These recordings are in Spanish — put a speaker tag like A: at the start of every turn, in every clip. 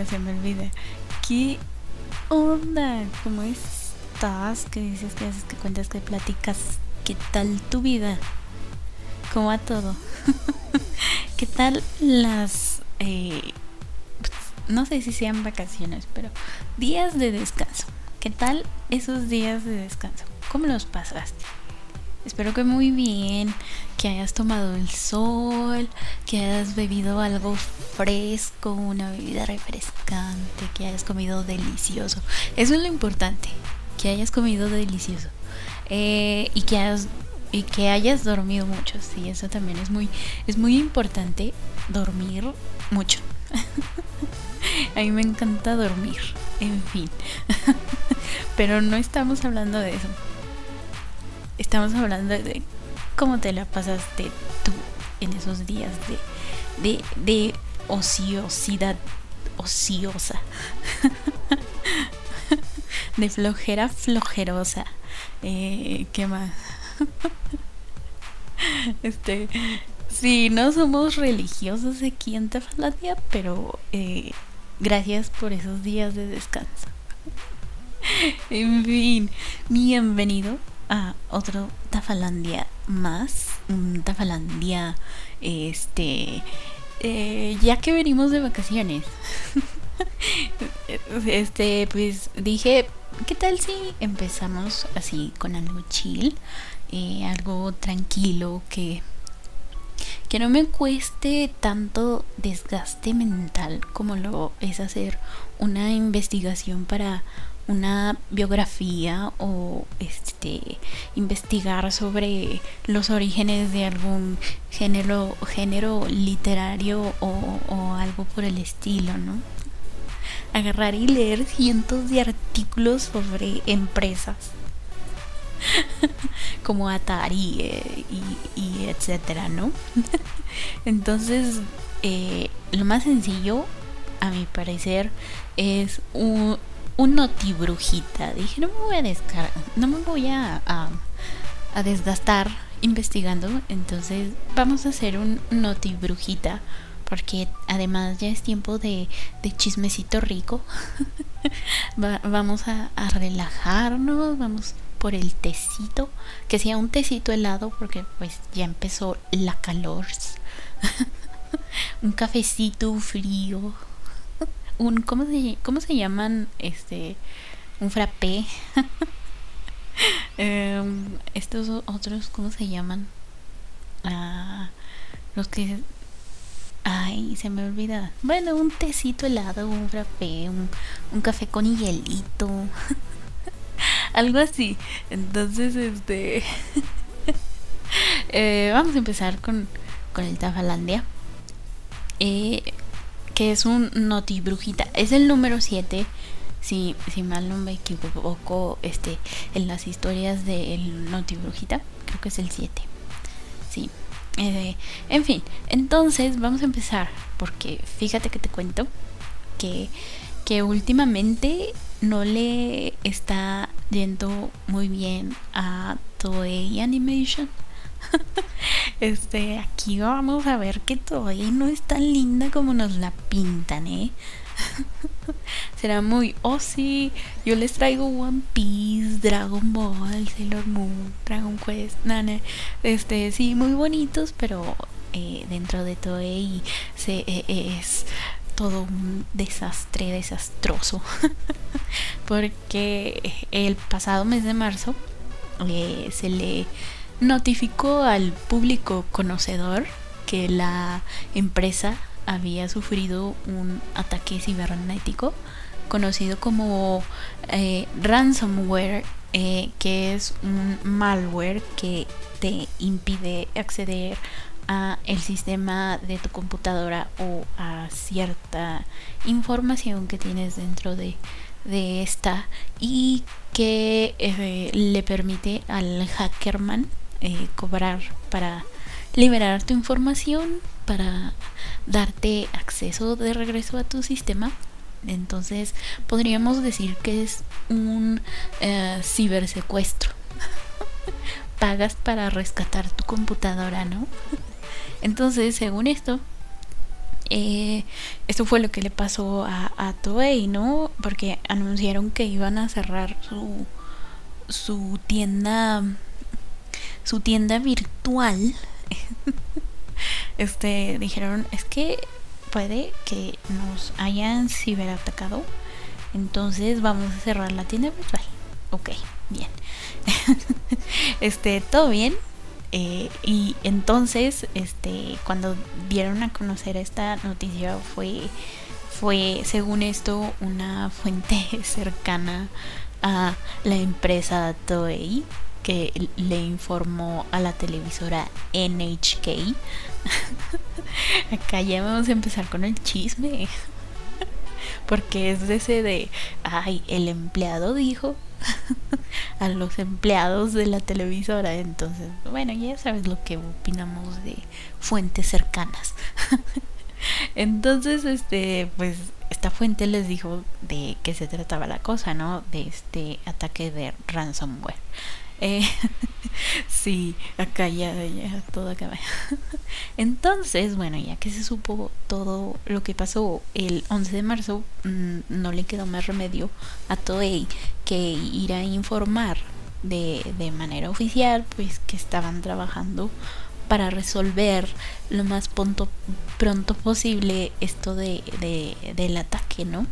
A: olvida, se me olvida. ¿Qué onda? ¿Cómo estás? ¿Qué dices? ¿Qué haces? ¿Qué cuentas? ¿Qué platicas? ¿Qué tal tu vida? ¿Cómo va todo? ¿Qué tal las... Eh, no sé si sean vacaciones, pero días de descanso? ¿Qué tal esos días de descanso? ¿Cómo los pasaste? Espero que muy bien, que hayas tomado el sol, que hayas bebido algo fresco, una bebida refrescante, que hayas comido delicioso. Eso es lo importante, que hayas comido delicioso. Eh, y que hayas y que hayas dormido mucho. Sí, eso también es muy es muy importante dormir mucho. A mí me encanta dormir, en fin. Pero no estamos hablando de eso. Estamos hablando de cómo te la pasaste tú en esos días de, de, de ociosidad ociosa. de flojera flojerosa. Eh, ¿Qué más? este, sí, no somos religiosos aquí en Tafalandia, pero eh, gracias por esos días de descanso. en fin, bienvenido a otro Tafalandia más. Un Tafalandia, este. Eh, ya que venimos de vacaciones. este, pues dije, ¿qué tal si empezamos así con algo chill? Eh, algo tranquilo que que no me cueste tanto desgaste mental como lo es hacer una investigación para una biografía o este investigar sobre los orígenes de algún género género literario o, algo por el estilo, ¿no? Agarrar y leer cientos de artículos sobre empresas como Atari eh, y, y, etcétera, ¿no? Entonces, eh, lo más sencillo, a mi parecer, es un, un notibrujita. Dije, no me voy a descargar, no me voy a, a, desgastar investigando. Entonces vamos a hacer un notibrujita. Porque además ya es tiempo de, de chismecito rico. vamos a, a relajarnos, vamos por el tecito, que sea un tecito helado porque pues ya empezó la calor. un cafecito frío un ¿cómo se, cómo se llaman? Este un frappé. Em, estos otros ¿cómo se llaman? Ah, los que Ay, se me olvida. Bueno, un tecito helado, un frappé, un, un café con hielito. Algo así. Entonces, este. eh, vamos a empezar con, con el Tafalandia. Eh, que es un Noti Brujita. Es el número 7. Si, si mal no me equivoco, este, en las historias del Noti Brujita, creo que es el 7. Sí. Eh, en fin, entonces vamos a empezar. Porque fíjate que te cuento que, que últimamente no le está yendo muy bien a Toei Animation. este, aquí vamos a ver que todavía no es tan linda como nos la pintan, ¿eh? Será muy, oh sí, yo les traigo One Piece, Dragon Ball, Sailor Moon, Dragon Quest, nana, este, sí, muy bonitos, pero eh, dentro de todo se, eh, es todo un desastre desastroso porque el pasado mes de marzo eh, se le notificó al público conocedor que la empresa había sufrido un ataque cibernético conocido como eh, ransomware, eh, que es un malware que te impide acceder a el sistema de tu computadora o a cierta información que tienes dentro de, de esta y que eh, le permite al hackerman eh, cobrar para liberar tu información, para darte acceso de regreso a tu sistema. Entonces podríamos decir que es un eh, cibersecuestro. Pagas para rescatar tu computadora, ¿no? Entonces, según esto, Eh, esto fue lo que le pasó a, a Toei, ¿no? Porque anunciaron que iban a cerrar su, su tienda su tienda virtual este dijeron es que puede que nos hayan ciberatacado entonces vamos a cerrar la tienda virtual ok bien. Este todo bien eh, y entonces este cuando dieron a conocer esta noticia fue fue según esto una fuente cercana a la empresa Toei que le informó a la televisora NHK. Acá ya vamos a empezar con el chisme. Porque es ese de, ay, el empleado dijo a los empleados de la televisora. Entonces, bueno, ya sabes lo que opinamos de fuentes cercanas. Entonces, este, pues esta fuente les dijo de qué se trataba la cosa, ¿no? De este ataque de ransomware. Eh, sí, acá ya, ya todo acaba. Entonces, bueno, ya que se supo todo lo que pasó el 11 de marzo, mm, no le quedó más remedio a Toei que ir a informar de, de manera oficial, pues que estaban trabajando para resolver lo más pronto, pronto posible esto de, del ataque, ¿no?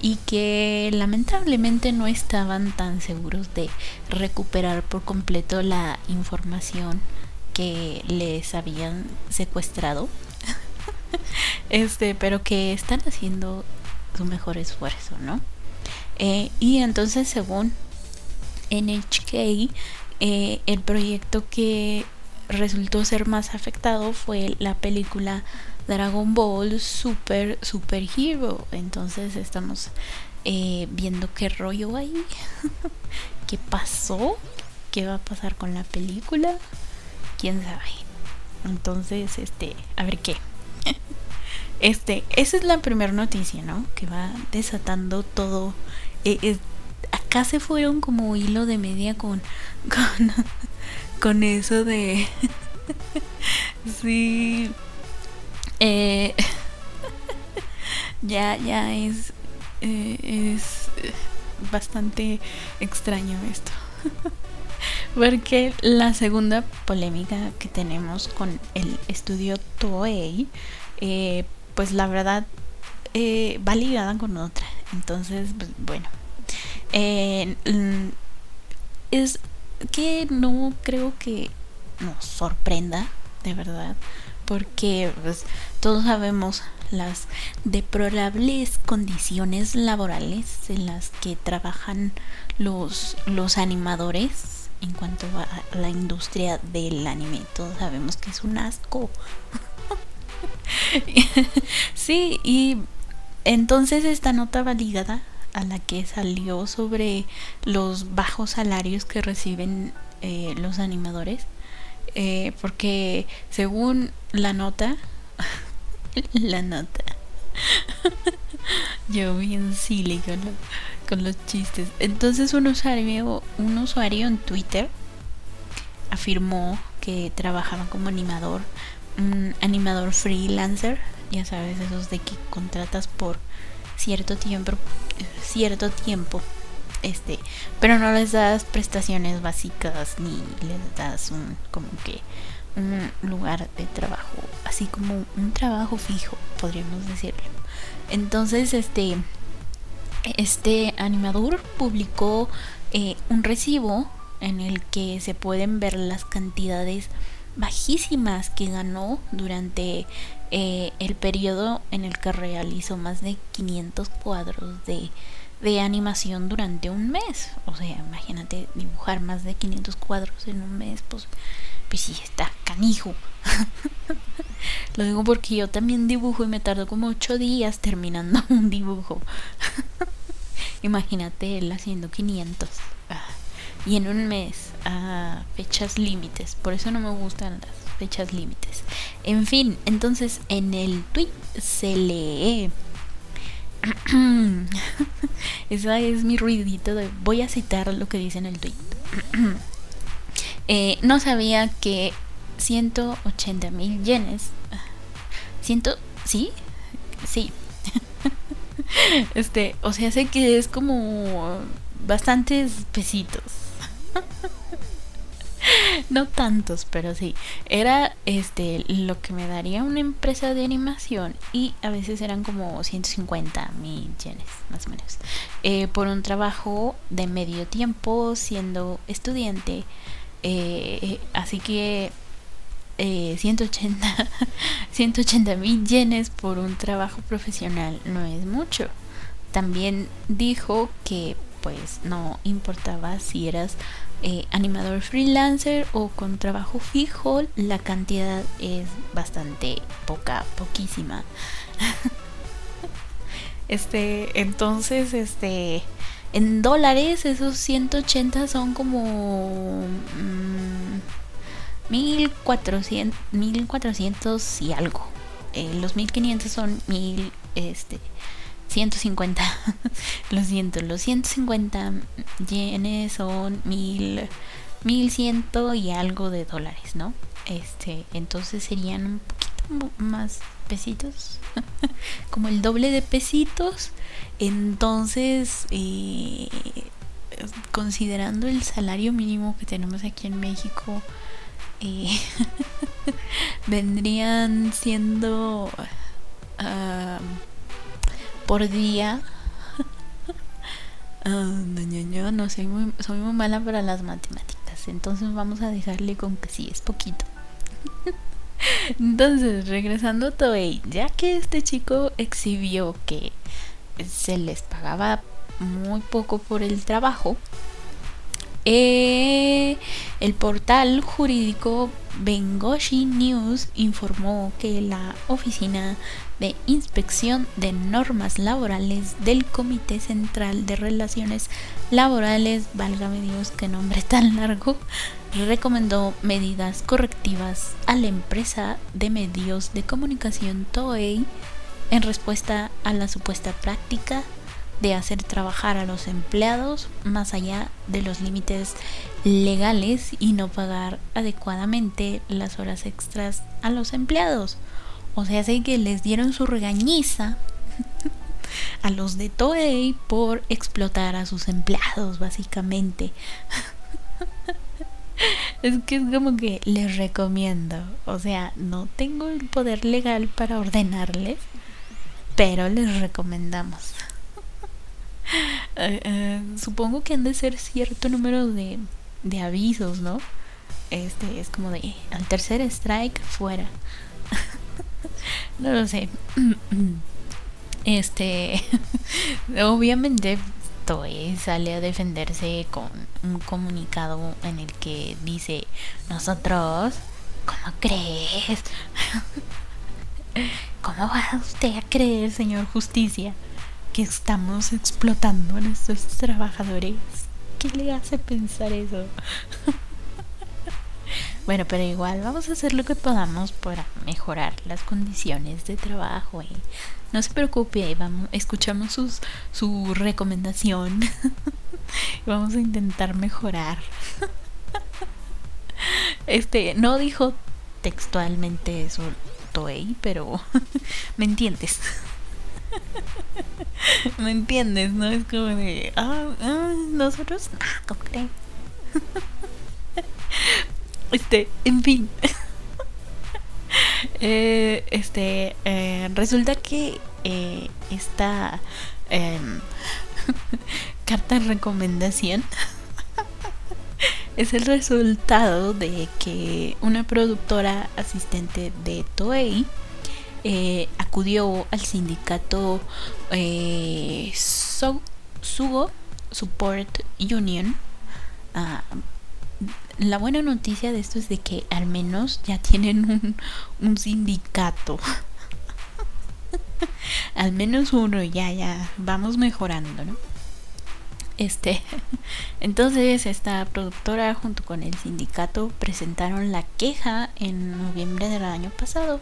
A: Y que lamentablemente no estaban tan seguros de recuperar por completo la información que les habían secuestrado. este, pero que están haciendo su mejor esfuerzo, ¿no? Eh, y entonces, según NHK, eh, el proyecto que resultó ser más afectado fue la película Dragon Ball Super Super Hero. Entonces estamos eh, viendo qué rollo hay, qué pasó, qué va a pasar con la película, quién sabe. Entonces, este, a ver qué. Este, esa es la primera noticia, ¿no? Que va desatando todo. Eh, acá se fueron como hilo de media con, con con eso de... sí. Eh, ya, ya es... Eh, es bastante extraño esto. Porque la segunda polémica que tenemos con el estudio Toei, eh, pues la verdad va ligada con otra. Entonces, pues, bueno. es que no creo que nos sorprenda, de verdad, porque pues, todos sabemos las deplorables condiciones laborales en las que trabajan los, los animadores en cuanto a la industria del anime. Todos sabemos que es un asco. sí, y entonces esta nota validada a la que salió sobre los bajos salarios que reciben eh, los animadores. Eh, porque según la nota, la nota, yo bien silly con, con los chistes. Entonces un usuario, un usuario en Twitter afirmó que trabajaba como animador, un animador freelancer, ya sabes, esos de que contratas por cierto tiempo, cierto tiempo, este, pero no les das prestaciones básicas ni les das un como que un lugar de trabajo, así como un trabajo fijo, podríamos decirlo. Entonces, este este animador publicó eh, un recibo en el que se pueden ver las cantidades bajísimas que ganó durante eh, el periodo en el que realizó más de 500 cuadros de, de animación durante un mes. O sea, imagínate dibujar más de 500 cuadros en un mes, pues, pues sí, está canijo. Lo digo porque yo también dibujo y me tardo como 8 días terminando un dibujo. Imagínate él haciendo 500. Ah, y en un mes, a fechas límites. Por eso no me gustan las fechas límites. En fin, entonces en el tweet se lee. Esa es mi ruidito de. Voy a citar lo que dice en el tweet. Eh, no sabía que 180 mil yenes. 100, ¿Sí? Sí. este, o sea, sé que es como bastantes pesitos. no tantos, pero sí. Era este lo que me daría una empresa de animación y a veces eran como 150 mil yenes, más o menos. Eh, por un trabajo de medio tiempo siendo estudiante. Eh, así que 180 180 mil yenes por un trabajo profesional no es mucho. También dijo que pues no importaba si eras eh, animador freelancer o con trabajo fijo, la cantidad es bastante poca, poquísima. este, entonces, este, en dólares esos 180 son como 1400, mm, 1400 y algo. Eh, los 1500 son 1000, este, 150. Lo siento, los 150 yenes son mil, mil ciento y algo de dólares, ¿no? Este, entonces serían un poquito más pesitos, como el doble de pesitos. Entonces, eh, considerando el salario mínimo que tenemos aquí en México, eh, vendrían siendo uh, por día. Ah, no, soy muy, soy muy mala para las matemáticas. Entonces vamos a dejarle con que sí, es poquito. Entonces, regresando a Toei, ya que este chico exhibió que se les pagaba muy poco por el trabajo, eh, el portal jurídico Bengoshi News informó que la Oficina de Inspección de Normas Laborales del Comité Central de Relaciones Laborales, válgame Dios, qué nombre tan largo, recomendó medidas correctivas a la empresa de medios de comunicación Toei en respuesta a la supuesta práctica de hacer trabajar a los empleados más allá de los límites legales y no pagar adecuadamente las horas extras a los empleados. O sea, sé que les dieron su regañiza a los de Toei por explotar a sus empleados, básicamente. es que es como que les recomiendo. O sea, no tengo el poder legal para ordenarles, pero les recomendamos. Eh, eh, supongo que han de ser cierto número de, de avisos, ¿no? Este es como de al tercer strike fuera. no lo sé. Este, obviamente Toei sale a defenderse con un comunicado en el que dice, nosotros, ¿cómo crees? ¿Cómo va usted a creer, señor justicia? Que estamos explotando a nuestros trabajadores. ¿Qué le hace pensar eso? bueno, pero igual vamos a hacer lo que podamos para mejorar las condiciones de trabajo. ¿eh? No se preocupe, vamos, escuchamos sus, su recomendación. vamos a intentar mejorar. este, no dijo textualmente eso Toei, pero me entiendes. ¿Me entiendes? ¿No? Es como de, ah, ah nosotros, ah, ¿cómo este, en fin. eh, este, eh, resulta que eh, esta em, carta de recomendación es el resultado de que una productora asistente de Toei eh, acudió al sindicato eh, Sugo Support Union. Ah, la buena noticia de esto es de que al menos ya tienen un, un sindicato. al menos uno, ya, ya, vamos mejorando, ¿no? Este, entonces esta productora junto con el sindicato presentaron la queja en noviembre del año pasado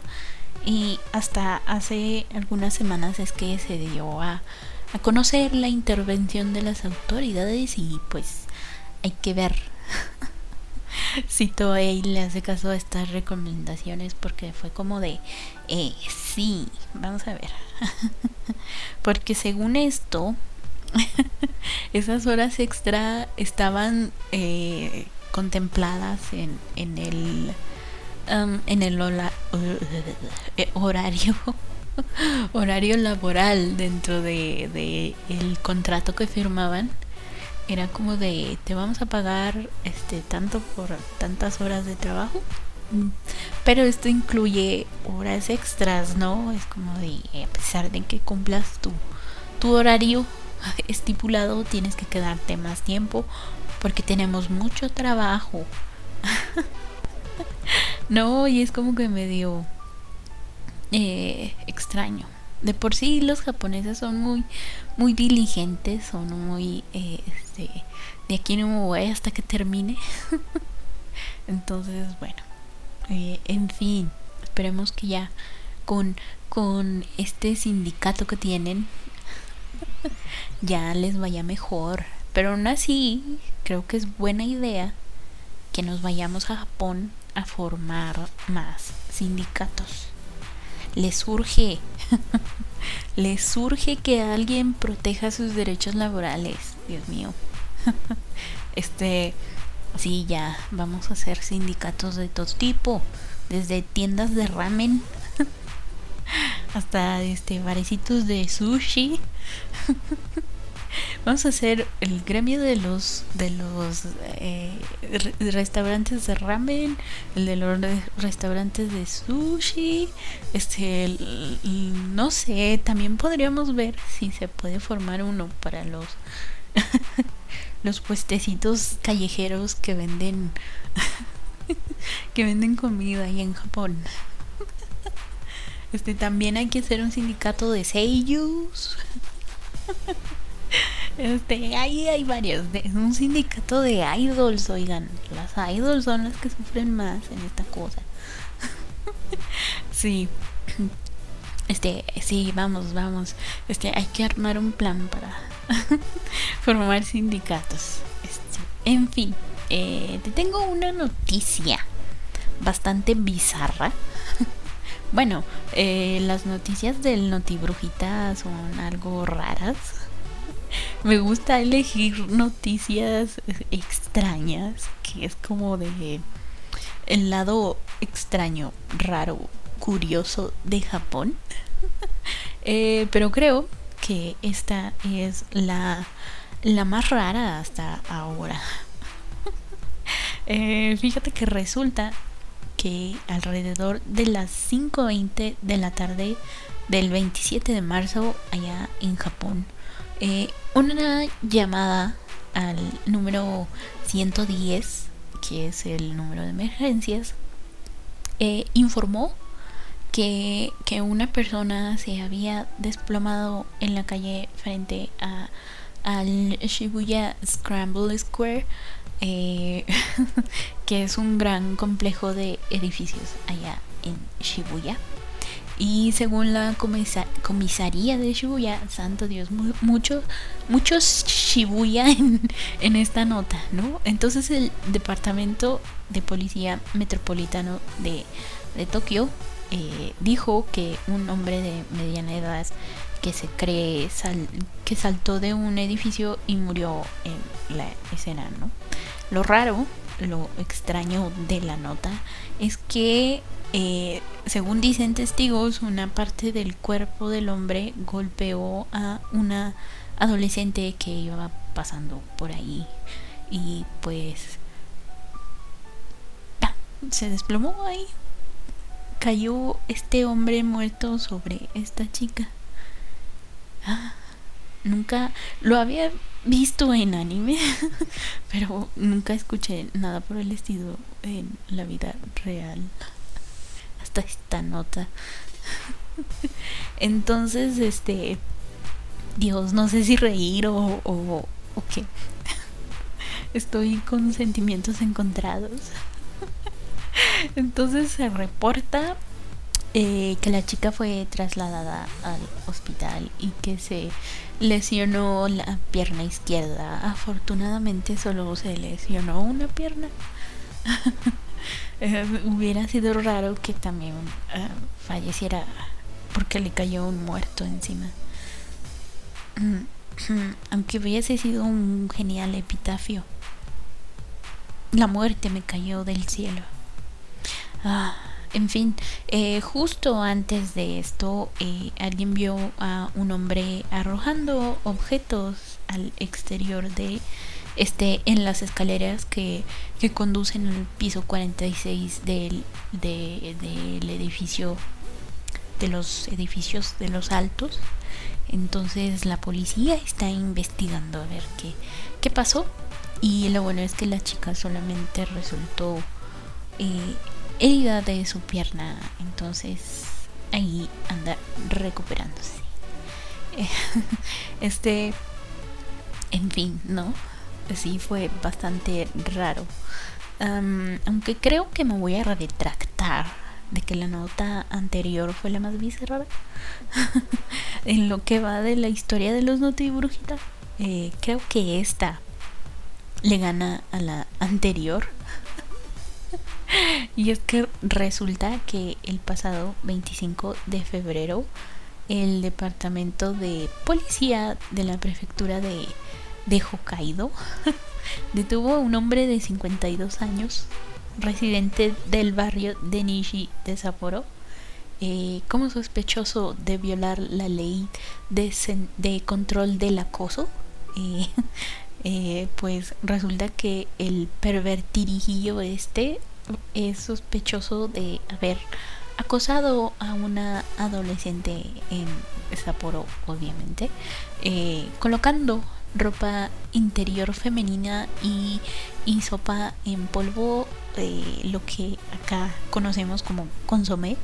A: y hasta hace algunas semanas es que se dio a, a conocer la intervención de las autoridades y pues hay que ver Cito a y le hace caso a estas recomendaciones porque fue como de, eh, sí, vamos a ver. porque según esto, esas horas extra estaban eh, contempladas en, en el um, en el horario horario laboral dentro de, de el contrato que firmaban era como de te vamos a pagar este tanto por tantas horas de trabajo mm. pero esto incluye horas extras no es como de a pesar de que cumplas tu tu horario estipulado tienes que quedarte más tiempo porque tenemos mucho trabajo no y es como que medio eh, extraño. De por sí los japoneses son muy muy diligentes son muy eh, este, de aquí no me voy hasta que termine. Entonces bueno eh, en fin esperemos que ya con con este sindicato que tienen ya les vaya mejor. Pero aún así creo que es buena idea que nos vayamos a Japón a formar más sindicatos les surge les surge que alguien proteja sus derechos laborales. Dios mío. este, sí, ya, vamos a hacer sindicatos de todo tipo, desde tiendas de ramen hasta este barecitos de sushi. Vamos a hacer el gremio de los de los eh, restaurantes de ramen, el de los restaurantes de sushi, este, no sé, también podríamos ver si se puede formar uno para los los puestecitos callejeros que venden que venden comida ahí en Japón. Este también hay que hacer un sindicato de seiyus. Este, ahí hay varios. De, un sindicato de idols, oigan. Las idols son las que sufren más en esta cosa. sí. Este, sí, vamos, vamos. Este, hay que armar un plan para formar sindicatos. Este, en fin, eh, te tengo una noticia bastante bizarra. bueno, eh, las noticias del Notibrujita son algo raras me gusta elegir noticias extrañas, que es como de el lado extraño, raro, curioso de Japón. Eh, pero creo que esta es la, la más rara hasta ahora. Eh, fíjate que resulta que alrededor de las 5.20 de la tarde del 27 de marzo allá en Japón eh, una llamada al número 110, que es el número de emergencias, eh, informó que, que, una persona se había desplomado en la calle frente a, al Shibuya Scramble Square, eh, que es un gran complejo de edificios allá en Shibuya. Y según la comisaría de Shibuya, santo Dios, muchos muchos Shibuya en, esta nota, ¿no? Entonces el Departamento de Policía Metropolitano de, de Tokio eh, dijo que un hombre de mediana edad que se cree que saltó de un edificio y murió en la escena, ¿no? Lo raro, lo extraño de la nota es que eh, según dicen testigos, una parte del cuerpo del hombre golpeó a una adolescente que iba pasando por ahí y pues se desplomó ahí. Cayó este hombre muerto sobre esta chica. Ah, nunca lo había visto en anime, pero nunca escuché nada por el estilo en la vida real esta nota. Entonces, este, Dios, no sé si reír o, o, qué. Estoy con sentimientos encontrados. Entonces se reporta eh, que la chica fue trasladada al hospital y que se lesionó la pierna izquierda. Afortunadamente solo se lesionó una pierna. Eh, hubiera sido raro que también eh, falleciera porque le cayó un muerto encima. Aunque hubiese sido un genial epitafio. La muerte me cayó del cielo. Ah, en fin, eh, justo antes de esto, alguien vio a un hombre arrojando objetos al exterior de este en las escaleras que, que conducen al piso 46 del, del edificio de los edificios de los altos. Entonces la policía está investigando a ver qué, qué pasó. Y lo bueno es que la chica solamente resultó eh, herida de su pierna. Entonces ahí anda recuperándose. Este en fin no sí fue bastante raro. aunque creo que me voy a retractar de que la nota anterior fue la más bizarra en lo que va de la historia de los notibrujitas. Eh, creo que esta le gana a la anterior. y es que resulta que el pasado 25 de febrero el departamento de policía de la prefectura de de Hokkaido detuvo a un hombre de 52 años, residente del barrio de Nishi de Sapporo, eh, como sospechoso de violar la ley de, de control del acoso. Eh, eh, pues resulta que el pervertirijillo este es sospechoso de haber acosado a una adolescente en Sapporo, obviamente, colocando ropa interior femenina y, sopa en polvo, eh, lo que acá conocemos como consomé.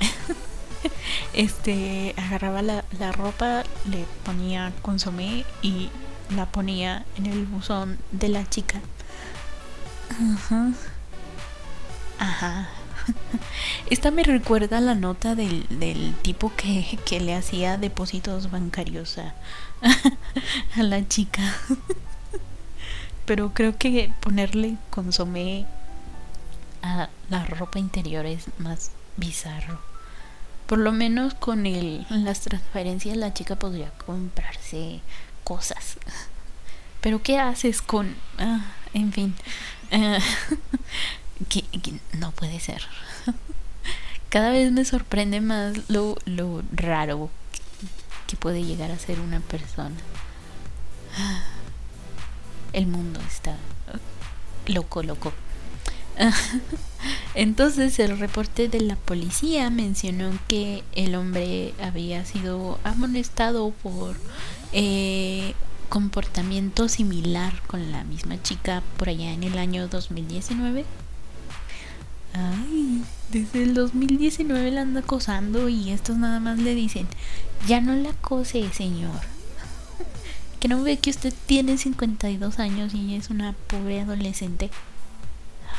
A: este agarraba la, la, ropa, le ponía consomé y la ponía en el buzón de la chica. Ajá. Ajá. Esta me recuerda la nota del, del tipo que, que, le hacía depósitos bancarios a la chica. Pero creo que ponerle consomé a la ropa interior es más bizarro. Por lo menos con el, las transferencias la chica podría comprarse cosas. Pero ¿qué haces con... Ah, en fin. Ah, que, no puede ser. Cada vez me sorprende más lo, lo raro que puede llegar a ser una persona. El mundo está loco, loco. Entonces el reporte de la policía mencionó que el hombre había sido amonestado por eh, comportamiento similar con la misma chica por allá en el año 2019. Ay, desde el 2019 la anda acosando y estos nada más le dicen, ya no la acose, señor. que no ve que usted tiene 52 años y es una pobre adolescente.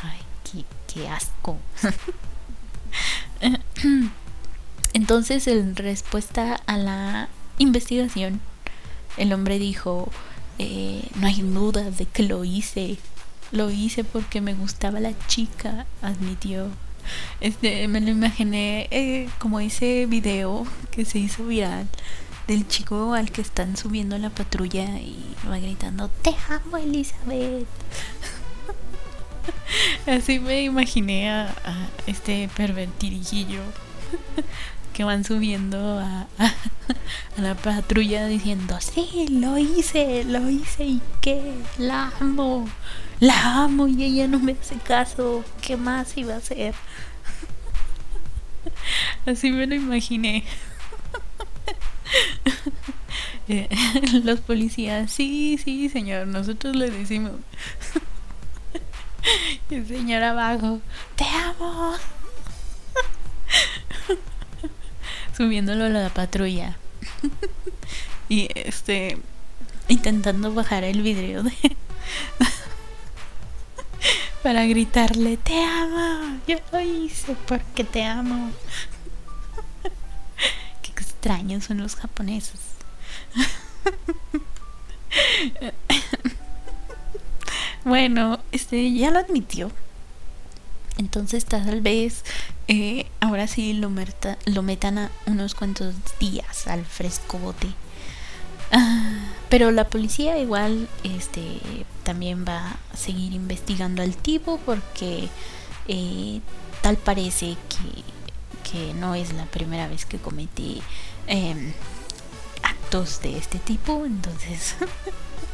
A: Ay, qué, asco. Entonces, en respuesta a la investigación, el hombre dijo, eh, no hay duda de que lo hice. Lo hice porque me gustaba la chica, admitió. Este, me lo imaginé eh, como ese video que se hizo viral del chico al que están subiendo la patrulla y va gritando, te amo Elizabeth. Así me imaginé a, este pervertirijillo que van subiendo a, a, la patrulla diciendo, sí, lo hice, lo hice y qué, la amo la amo y ella no me hace caso, ¿qué más iba a hacer? Así me lo imaginé. Eh, los policías, sí, sí, señor, nosotros le decimos. el señor abajo, te amo. Subiéndolo a la patrulla. y este, intentando bajar el vidrio de para gritarle, te amo, yo lo hice porque te amo. Qué extraños son los japoneses. bueno, este ya lo admitió. Entonces tal vez eh, ahora sí lo, lo metan a unos cuantos días al fresco bote. Ah, pero la policía igual este también va a seguir investigando al tipo porque eh, tal parece que, que, no es la primera vez que comete em, actos de este tipo. Entonces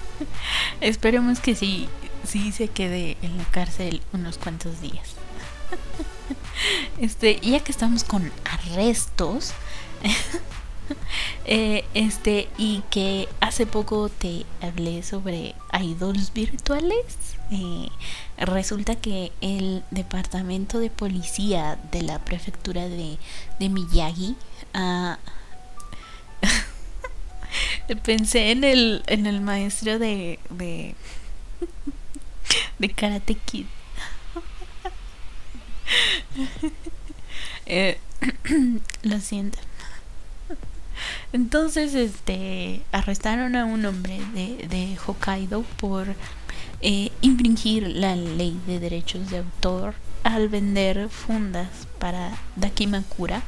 A: esperemos que sí, sí se quede en la cárcel unos cuantos días. Este, ya que estamos con arrestos, eh, este, y que hace poco te hablé sobre idols virtuales, eh, resulta que el departamento de policía de la prefectura de, de Miyagi ah, pensé en el, en el maestro de, de, de Karate Kid eh, lo siento. Entonces, este, arrestaron a un hombre de, de Hokkaido por eh, infringir la ley de derechos de autor al vender fundas para Dakimakura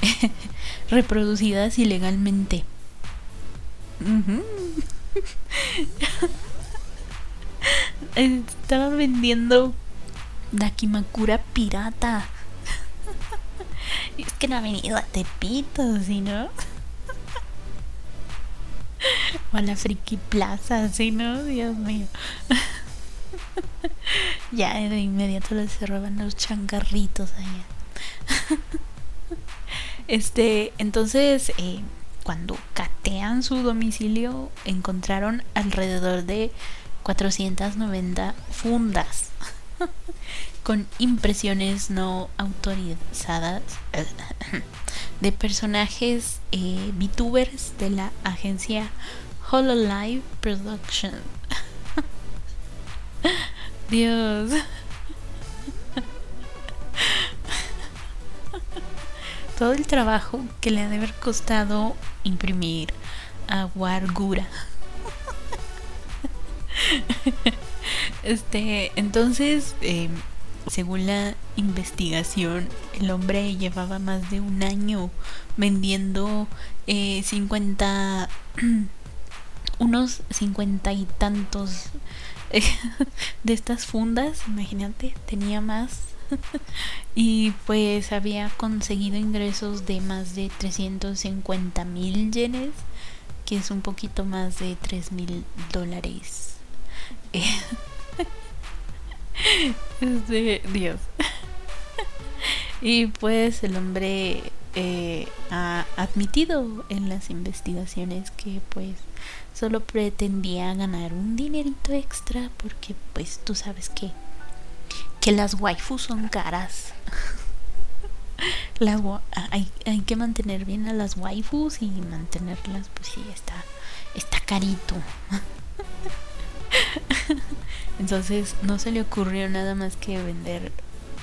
A: reproducidas ilegalmente. Estaba vendiendo Dakimakura pirata. Es que no ha venido a Tepito, sino. o a la Friki Plaza, si no, Dios mío. ya de inmediato les roban los changarritos allá. este, entonces, eh, cuando catean su domicilio, encontraron alrededor de 490 fundas con impresiones no autorizadas de personajes eh, VTubers de la agencia Hololive Production. Dios. Todo el trabajo que le ha de haber costado imprimir a Wargura. Este, entonces, em, según la investigación, el hombre llevaba más de un año vendiendo eh, 50, unos cincuenta y tantos de estas fundas, imagínate, tenía más. y pues había conseguido ingresos de más de 350 mil yenes, que es un poquito más de 3 mil dólares. De Dios. y pues el hombre eh, ha admitido en las investigaciones que pues solo pretendía ganar un dinerito extra porque pues tú sabes que que las waifus son caras. hay, hay que mantener bien a las waifus y mantenerlas pues sí está está carito. Entonces no se le ocurrió nada más que vender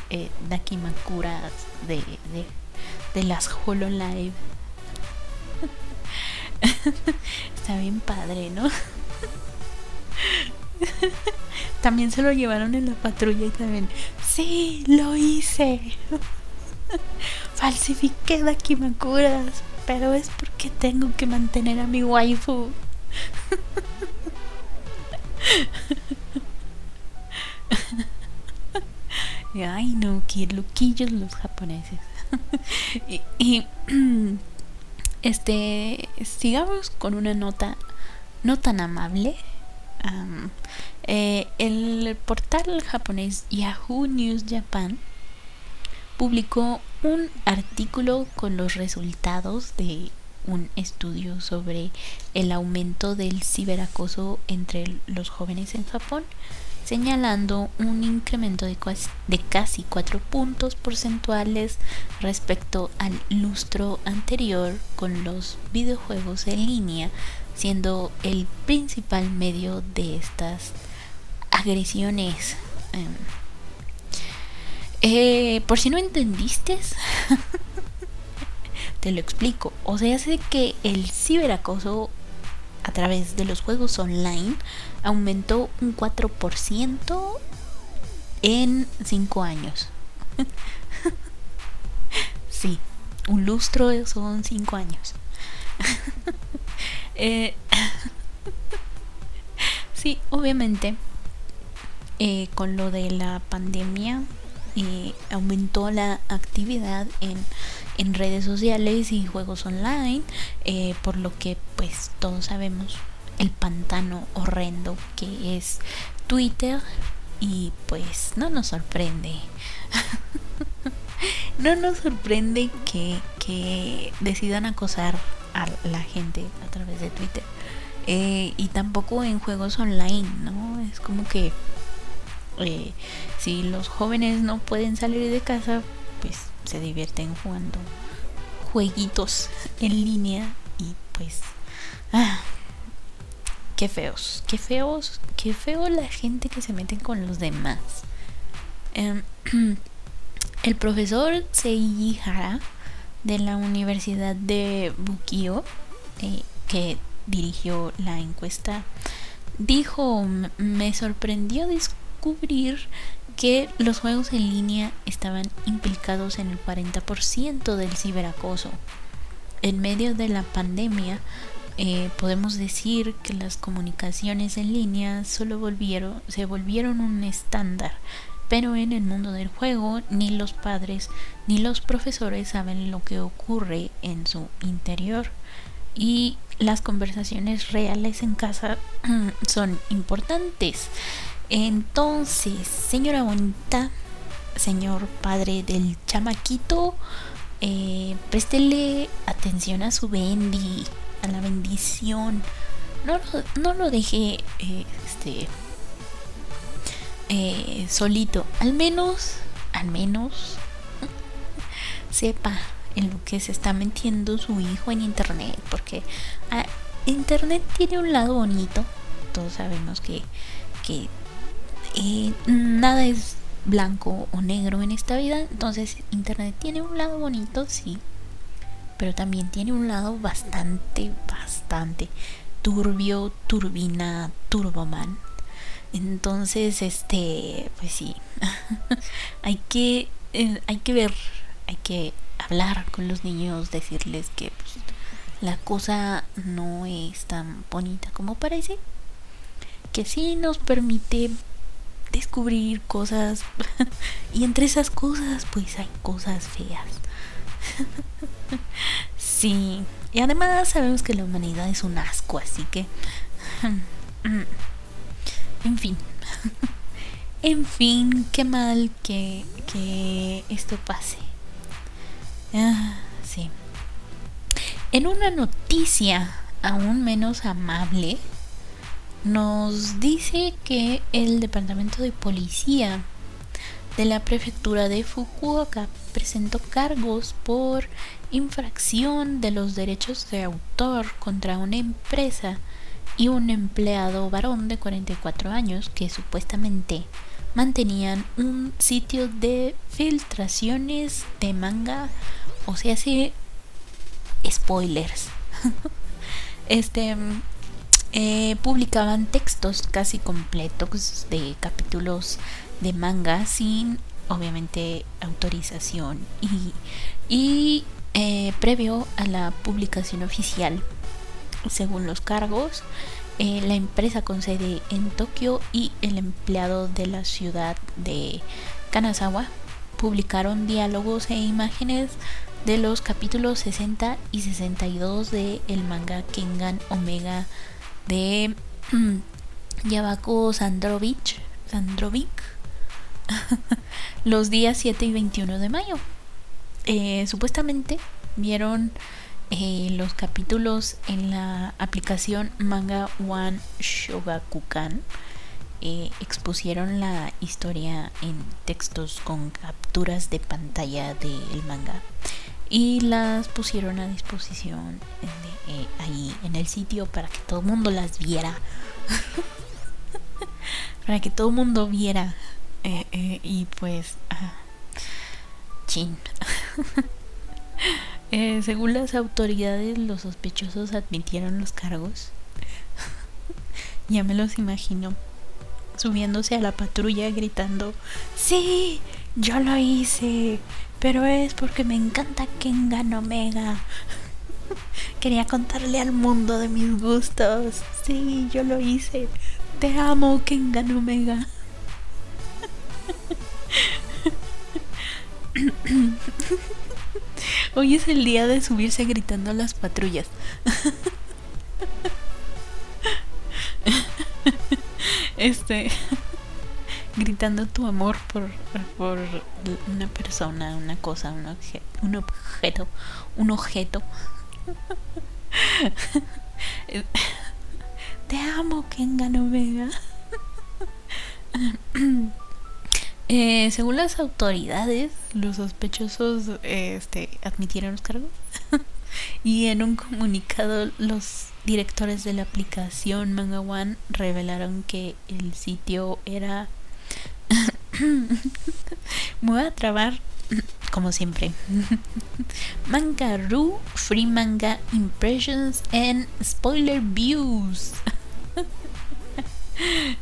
A: eh, Dakimakuras de, de, de las HoloLive. Está bien padre, ¿no? también se lo llevaron en la patrulla y también, sí, lo hice. Falsifiqué Dakimakuras, pero es porque tengo que mantener a mi waifu. Ay, no, qué loquillos los japoneses. y, este, sigamos con una nota no tan amable. Eh, el portal japonés Yahoo News Japan publicó un artículo con los resultados de un estudio sobre el aumento del ciberacoso entre los jóvenes en Japón, señalando un incremento de, casi 4 puntos porcentuales respecto al lustro anterior con los videojuegos en línea, siendo el principal medio de estas agresiones. Em, eh, por si no entendiste, Te lo explico. O sea, hace que el ciberacoso a través de los juegos online aumentó un 4% en cinco años. sí, un lustro son cinco años. Eh, sí, obviamente, eh, con lo de la pandemia, eh, aumentó la actividad en, en, redes sociales y juegos online, por lo que pues todos sabemos el pantano horrendo que es Twitter y pues no nos sorprende. no nos sorprende que, que, decidan acosar a la gente a través de Twitter. Eh, y tampoco en juegos online, ¿no? Es como que eh, si los jóvenes no pueden salir de casa, pues se divierten jugando jueguitos en línea y pues... Ah, qué feos, qué feos, qué feo la gente que se mete con los demás. Em, el profesor Seiji Hara de la Universidad de Bukio, eh, que dirigió la encuesta, dijo, me sorprendió descubrir que los juegos en línea estaban implicados en el 40% del ciberacoso. En medio de la pandemia, eh, podemos decir que las comunicaciones en línea solo volvieron, se volvieron un estándar, pero en el mundo del juego ni los padres ni los profesores saben lo que ocurre en su interior y las conversaciones reales en casa son importantes. Entonces, señora bonita, señor padre del chamaquito, eh, préstele atención a su Bendy a la bendición. No, lo dejé eh, este, eh, solito. Al menos, al menos, sepa en lo que se está metiendo su hijo en internet. Porque ah, internet tiene un lado bonito. Todos sabemos que, que nada es blanco o negro en esta vida. Entonces, internet tiene un lado bonito, sí pero también tiene un lado bastante, bastante turbio, turbina, turboman. Entonces, este, pues sí, hay que, eh, hay que ver, hay que hablar con los niños, decirles que pues, la cosa no es tan bonita como parece, que sí nos permite descubrir cosas y entre esas cosas pues hay cosas feas. sí, y además sabemos que la humanidad es un asco, así que... en fin. en fin, qué mal que, que esto pase. Ah, sí. En una noticia aún menos amable, nos dice que el Departamento de Policía de la prefectura de Fukuoka presentó cargos por infracción de los derechos de autor contra una empresa y un empleado varón de 44 años que supuestamente mantenían un sitio de filtraciones de manga, o sea, sí, spoilers. este eh, publicaban textos casi completos de capítulos de manga sin obviamente autorización. Y, y eh, previo a la publicación oficial según los cargos eh, la empresa con sede en Tokio y el empleado de la ciudad de Kanazawa publicaron diálogos e imágenes de los capítulos 60 y 62 de el manga Kengan Omega de Yabako Sandrovich Sandrovic los días 7 y 21 de mayo. Eh, supuestamente vieron eh, los capítulos en la aplicación Manga One Shogakukan. Eh, expusieron la historia en textos con capturas de pantalla del manga y las pusieron a disposición ahí en el sitio para que todo el mundo las viera. para que todo el mundo viera eh, eh, y pues, chin. Eh, según las autoridades, los sospechosos admitieron los cargos. ya me los imagino. subiéndose a la patrulla gritando, sí, yo lo hice, pero es porque me encanta Kengan Omega. Quería contarle al mundo de mis gustos. Sí, yo lo hice. Te amo, Kengan Omega. Hoy es el día de subirse gritando a las patrullas. Este gritando tu amor por, por una persona, una cosa, un, objeto, un objeto. Te amo, Kengan Omega. Eh, según las autoridades, los sospechosos este, admitieron los cargos. y en un comunicado, los directores de la aplicación Manga One revelaron que el sitio era. Me voy a trabar como siempre. Mangaru, Free Manga Impressions and Spoiler Views.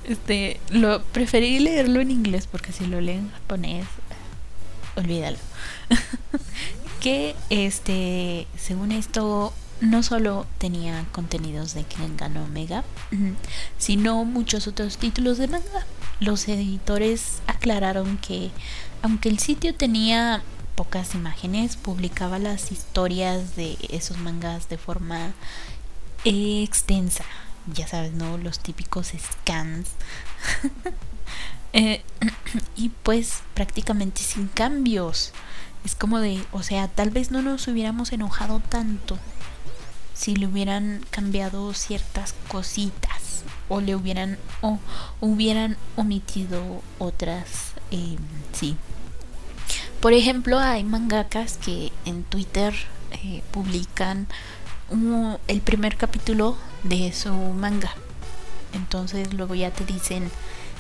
A: Este, lo preferí leerlo en inglés porque si lo leen en japonés, olvídalo. que este, según esto, no solo tenía contenidos de Kengan Omega, sino muchos otros títulos de manga. Los editores aclararon que aunque el sitio tenía pocas imágenes, publicaba las historias de esos mangas de forma extensa ya sabes, ¿no? Los típicos scans. Eh, y pues prácticamente sin cambios. Es como de, o sea, tal vez no nos hubiéramos enojado tanto si le hubieran cambiado ciertas cositas o le hubieran o hubieran omitido otras eh, sí por ejemplo hay mangakas que en Twitter eh, publican el primer capítulo de su manga. Entonces luego ya te dicen,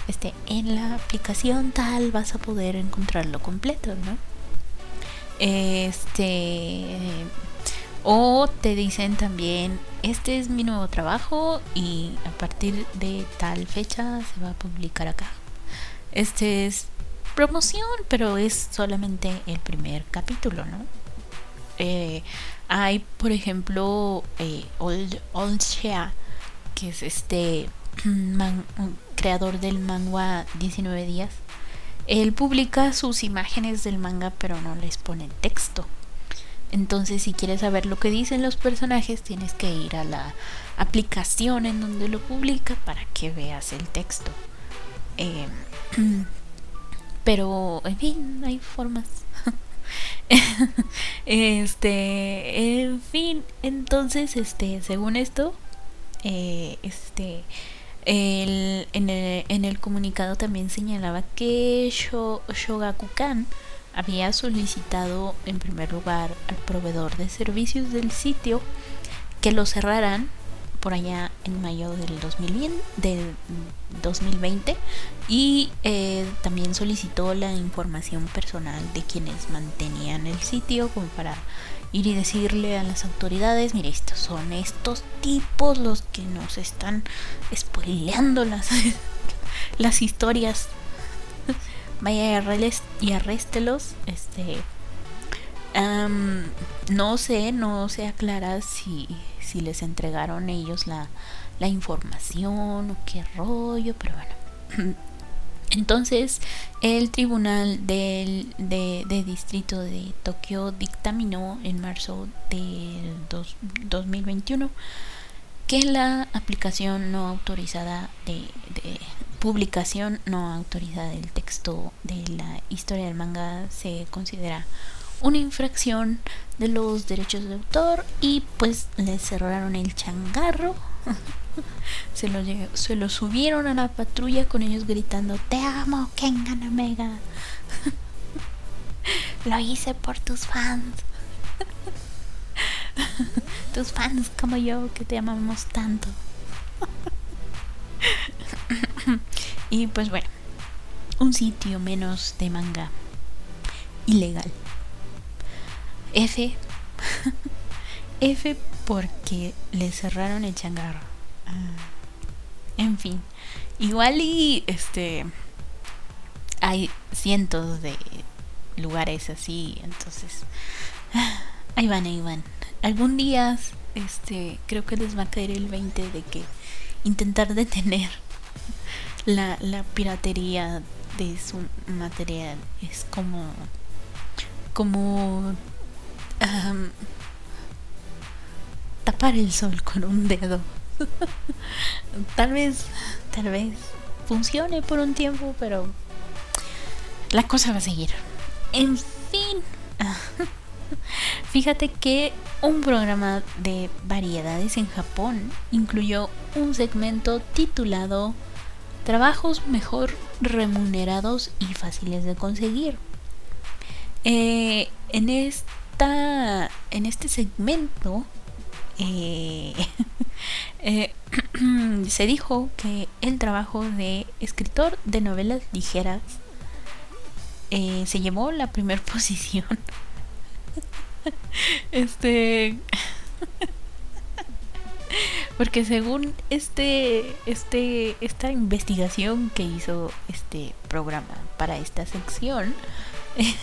A: este, en la aplicación tal vas a poder encontrarlo completo, ¿no? Este o te dicen también, este es mi nuevo trabajo y a partir de tal fecha se va a publicar acá. Este es promoción, pero es solamente el primer capítulo, ¿no? Eh, hay, por ejemplo, eh, Old, Old Shea, que es este creador del manga 19 días. Él publica sus imágenes del manga, pero no les pone texto. Entonces, si quieres saber lo que dicen los personajes, tienes que ir a la aplicación en donde lo publica para que veas el texto. Eh, pero, en fin, hay formas este, en fin, entonces, este, según esto, eh, este, el, en, el, en el comunicado también señalaba que Shogakukan había solicitado en primer lugar al proveedor de servicios del sitio que lo cerraran por allá en mayo del, 2020 y eh, también solicitó la información personal de quienes mantenían el sitio como para ir y decirle a las autoridades, mire, estos son estos tipos los que nos están spoileando las, las historias. Vaya y arréstelos. Este no sé, no se aclara si si les entregaron ellos la, la información o qué rollo, pero bueno. Entonces, el tribunal del, de, distrito de Tokio dictaminó en marzo del 2021 que la aplicación no autorizada de, de, publicación no autorizada del texto de la historia del manga se considera una infracción de los derechos de autor y pues le cerraron el changarro. se, lo, se lo subieron a la patrulla con ellos gritando, te amo, Kengan Omega. lo hice por tus fans. tus fans como yo que te amamos tanto. y pues bueno, un sitio menos de manga ilegal. F. F porque le cerraron el changarro. Ah. En fin. Igual y este hay cientos de lugares así, entonces ahí van, ahí van. Algún día este creo que les va a caer el 20 de que intentar detener la, la piratería de su material es como como tapar el sol con un dedo. tal vez, tal vez funcione por un tiempo, pero la cosa va a seguir. En fin, fíjate que un programa de variedades en Japón incluyó un segmento titulado Trabajos mejor remunerados y fáciles de conseguir. Eh, en esta en este segmento eh, eh, se dijo que el trabajo de escritor de novelas ligeras se llevó la primera posición. este porque según este este esta investigación que hizo este programa para esta sección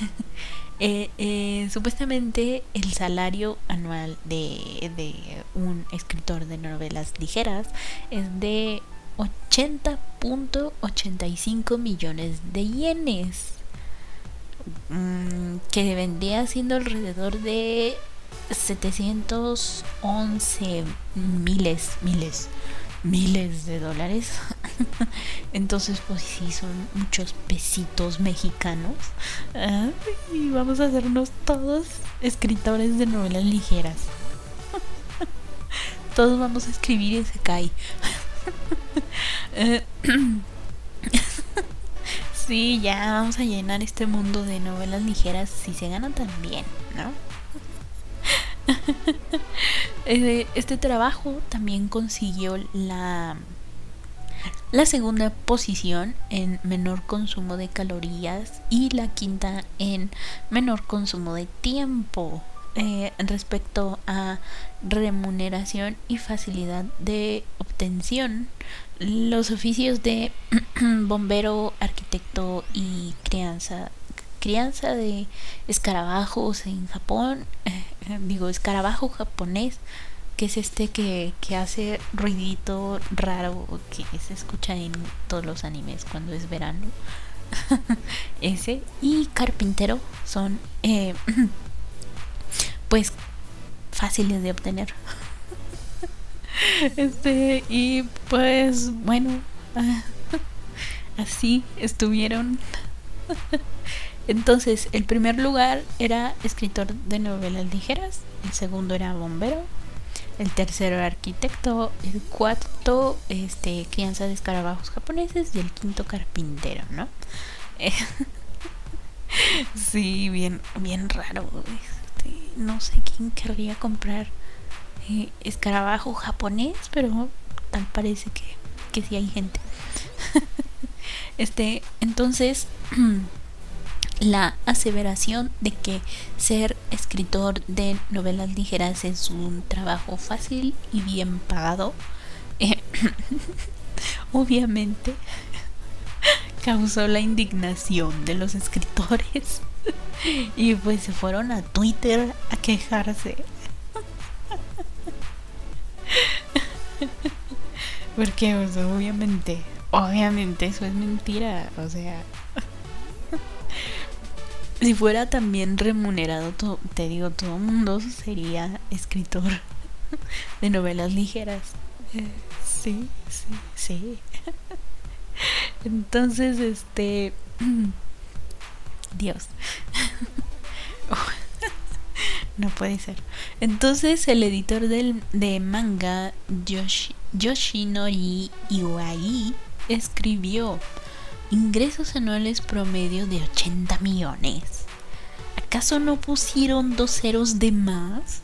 A: Eh, eh, supuestamente el salario anual de, de, un escritor de novelas ligeras es de 80.85 millones de yenes, mm, que vendría siendo alrededor de 711 miles, miles miles de dólares. Entonces, pues sí, son muchos pesitos mexicanos. y vamos a hacernos todos escritores de novelas ligeras. todos vamos a escribir y se cae. Sí, ya vamos a llenar este mundo de novelas ligeras si se gana también, ¿no? Eh, este trabajo también consiguió la, la segunda posición en menor consumo de calorías y la quinta en menor consumo de tiempo. Eh, respecto a remuneración y facilidad de obtención, los oficios de bombero, arquitecto y crianza crianza de escarabajos en Japón, eh, digo escarabajo japonés, que es este que, que hace ruidito raro que se escucha en todos los animes cuando es verano. Ese y carpintero son eh, pues fáciles de obtener. este y pues bueno así estuvieron entonces, el primer lugar era escritor de novelas ligeras, el segundo era bombero, el tercero era arquitecto, el cuarto, este, crianza de escarabajos japoneses y el quinto carpintero, ¿no? sí, bien, bien raro. Este, no sé quién querría comprar eh, escarabajo japonés, pero tal parece que, que sí hay gente. este, entonces la aseveración de que ser escritor de novelas ligeras es un trabajo fácil y bien pagado, eh, obviamente causó la indignación de los escritores y pues se fueron a Twitter a quejarse. Porque obviamente, obviamente eso es mentira, o sea, si fuera también remunerado, te digo, todo el mundo sería escritor de novelas ligeras. Sí, sí, sí. Entonces, este... Dios. no puede ser. Entonces el editor del, de manga Yoshi, Yoshinori Iwai escribió ingresos anuales promedio de 80 millones. ¿Acaso no pusieron dos ceros de más?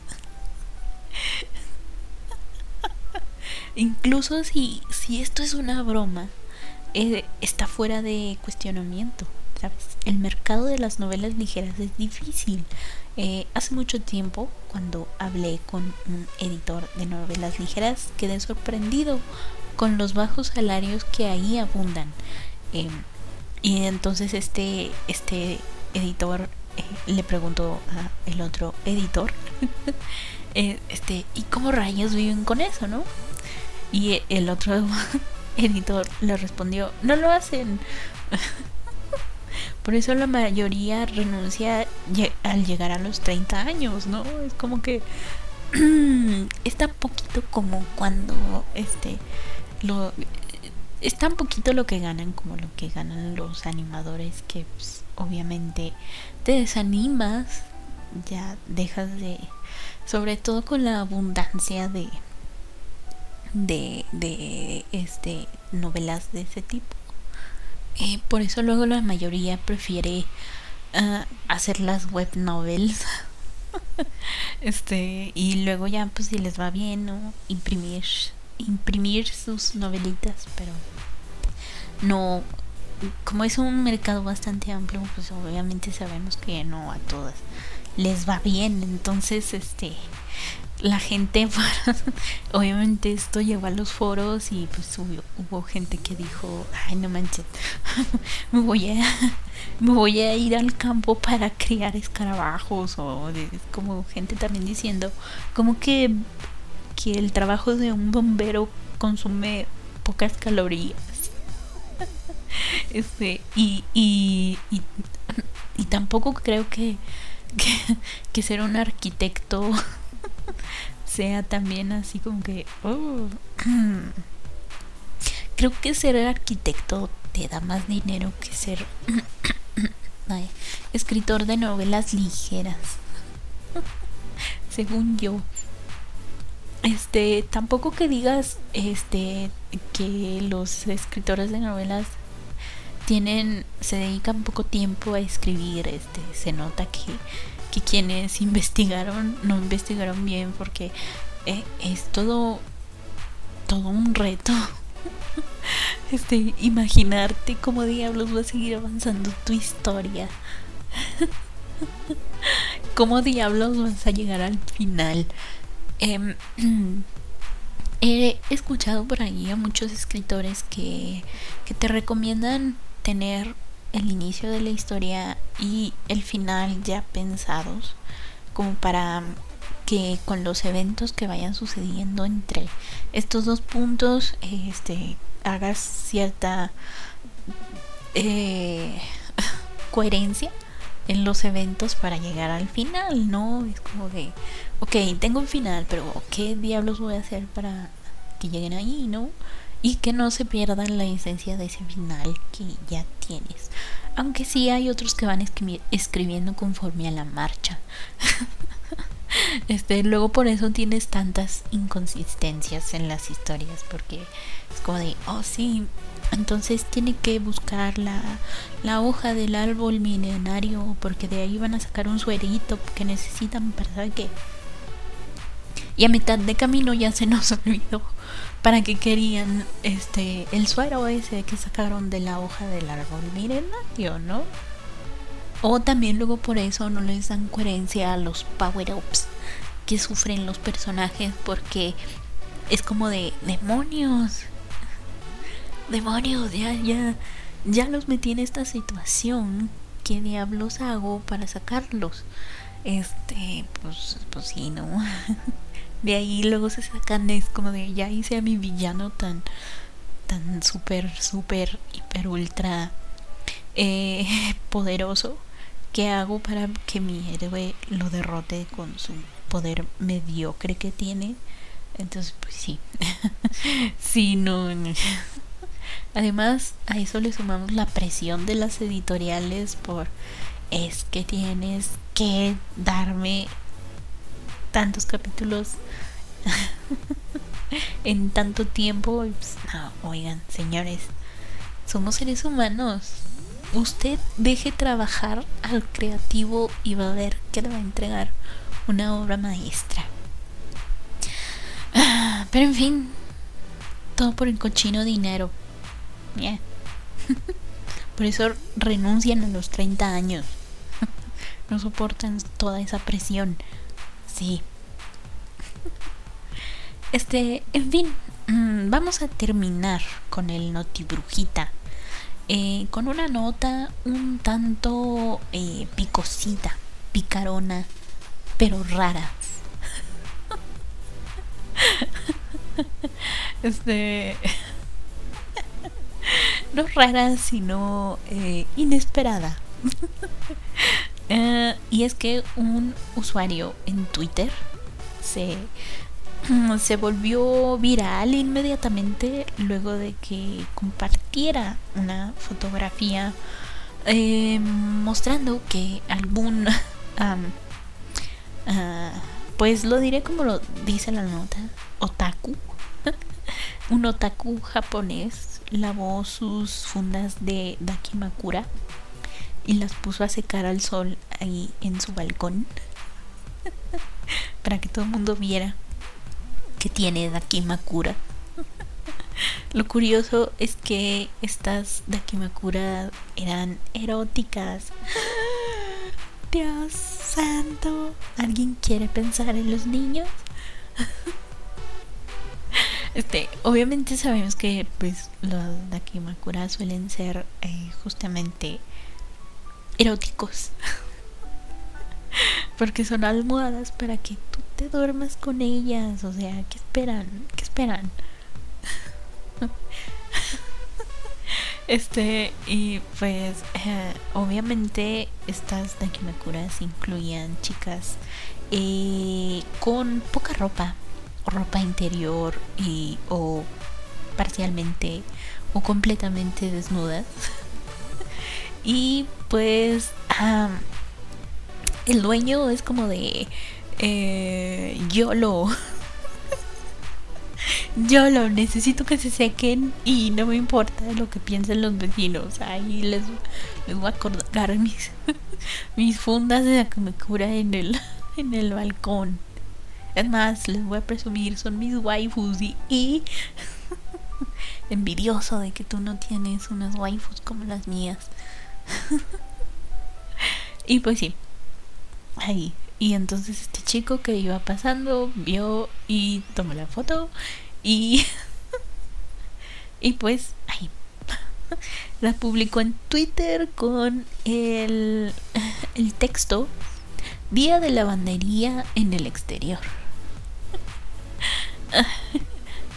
A: Incluso si, si esto es una broma, eh, está fuera de cuestionamiento. El mercado de las novelas ligeras es difícil. Eh, hace mucho tiempo, cuando hablé con un editor de novelas ligeras, quedé sorprendido con los bajos salarios que ahí abundan. Em, y entonces este, este editor eh, le preguntó a el otro editor, eh, este, ¿y cómo rayos viven con eso, no? Y el otro editor le respondió, no lo hacen. Por eso la mayoría renuncia al llegar a los 30 años, ¿no? Es como que es tan poquito como cuando este lo es tan poquito lo que ganan como lo que ganan los animadores que pues, obviamente te desanimas, ya dejas de sobre todo con la abundancia de de, de este novelas de ese tipo. Eh, por eso luego la mayoría prefiere ah, hacer las web novels. este, y luego ya pues si les va bien, ¿no? Imprimir imprimir sus novelitas, pero no como es un mercado bastante amplio, pues obviamente sabemos que no a todas les va bien, entonces este la gente, obviamente esto llegó a los foros y pues hubo, gente que dijo, ay no manches, me voy a, me voy a ir al campo para criar escarabajos o como gente también diciendo, como que, que el trabajo de un bombero consume pocas calorías. Este, y, y, y, tampoco creo que, que ser un arquitecto sea también así como que... Oh, creo que ser arquitecto te da más dinero que ser escritor de novelas ligeras. Según yo. Este, tampoco que digas este que los escritores de novelas tienen se dedican poco tiempo a escribir, este, se nota que que quienes investigaron no investigaron bien porque eh, es todo todo un reto. Este imaginarte cómo diablos va a seguir avanzando tu historia. Cómo diablos vas a llegar al final. Em, he escuchado por ahí a muchos escritores que, que te recomiendan tener el inicio de la historia y el final ya pensados como para que con los eventos que vayan sucediendo entre estos dos puntos este hagas cierta eh, coherencia en los eventos para llegar al final, ¿no? Es como de, ok, tengo un final, pero ¿qué diablos voy a hacer para que lleguen ahí, ¿no? Y que no se pierdan la esencia de ese final que ya tienes. Aunque sí hay otros que van escribiendo conforme a la marcha. este, luego por eso tienes tantas inconsistencias en las historias, porque es como de, oh sí, entonces tiene que buscar la, la hoja del árbol milenario, porque de ahí van a sacar un suerito que necesitan para saber qué. Y a mitad de camino ya se nos olvidó para que querían este el suero ese que sacaron de la hoja del árbol milenario, ¿no? O también luego por eso no les dan coherencia a los power-ups que sufren los personajes porque es como de demonios. Demonios, ya ya ya los metí en esta situación. ¿Qué diablos hago para sacarlos? Este, pues pues sí, no. de ahí luego se sacan es como de ya hice a mi villano tan tan súper súper hiper ultra eh, poderoso ¿qué hago para que mi héroe lo derrote con su poder mediocre que tiene entonces pues sí. Sí no, además a eso le sumamos la presión de las editoriales por es que tienes que darme tantos capítulos en tanto tiempo. Pues, oigan, señores, somos seres humanos. Usted deje trabajar al creativo y va a ver que le va a entregar una obra maestra. Pero en fin, todo por el cochino dinero. Por eso renuncian a los 30 años. No soportan toda esa presión. Sí. Este, en fin, mm, vamos a terminar con el notibrujita. Eh, con una nota un tanto eh, picosita, picarona, pero rara. este. no rara, sino eh, inesperada. Eh, y es que un usuario en Twitter se, se volvió viral inmediatamente luego de que compartiera una fotografía eh, mostrando que algún... Ah, pues lo diré como lo dice la nota, otaku. un otaku japonés lavó sus fundas de dakimakura y las puso a secar al sol ahí en su balcón para que todo el mundo viera que tiene Dakimakura. Lo curioso es que estas Dakimakura eran eróticas. Dios santo, ¿alguien quiere pensar en los niños? Este, obviamente sabemos que pues los Dakimakura suelen ser eh, justamente eróticos. Porque son almohadas para que tú te duermas con ellas. O sea, ¿qué esperan? ¿Qué esperan? Este, y pues eh, obviamente estas Dakimakuras incluían chicas eh, con poca ropa, ropa interior y, o parcialmente o completamente desnudas. y pues el dueño es como de eh, YOLO. YOLO, necesito que se sequen y no me importa lo que piensen los vecinos. Ahí les, les voy a colgar mis, mis fundas de la que me cura en el, en el balcón. Es más, les voy a presumir, son mis waifus y, y envidioso de que tú no tienes unas waifus como las mías. Y pues sí, ahí. Y entonces este chico que iba pasando vio y tomó la foto y y pues ahí la publicó en Twitter con el, el texto Día de lavandería en el exterior.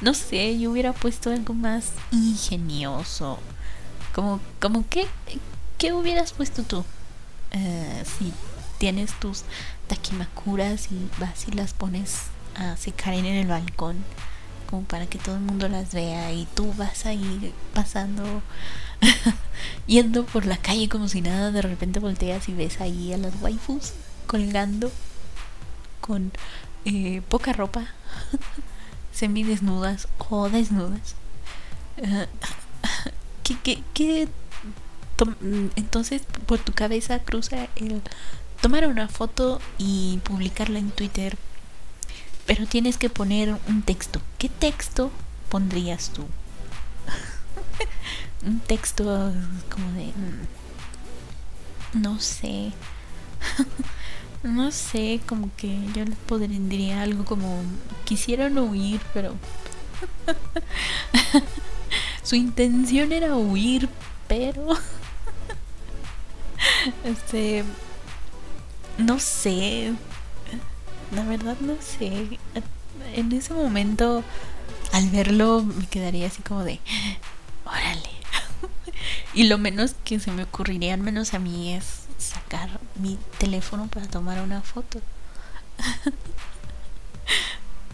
A: No sé, yo hubiera puesto algo más ingenioso. Como, como que ¿Qué hubieras puesto tú? Eh, si tienes tus taquimacuras y vas y las pones a secar en el balcón, como para que todo el mundo las vea y tú vas ahí pasando, yendo por la calle como si nada, de repente volteas y ves ahí a las waifus colgando con eh, poca ropa, semidesnudas o desnudas. Eh, ¿qué, qué, qué entonces por tu cabeza cruza el tomar una foto y publicarla en Twitter. Pero tienes que poner un texto. ¿Qué texto pondrías tú? un texto como de... Mm, no sé. no sé, como que yo les podría algo como... Quisieron huir, pero... Su intención era huir, pero... Este. No sé. La verdad no sé. En ese momento, al verlo, me quedaría así como de. Órale. y lo menos que se me ocurriría, al menos a mí, es sacar mi teléfono para tomar una foto.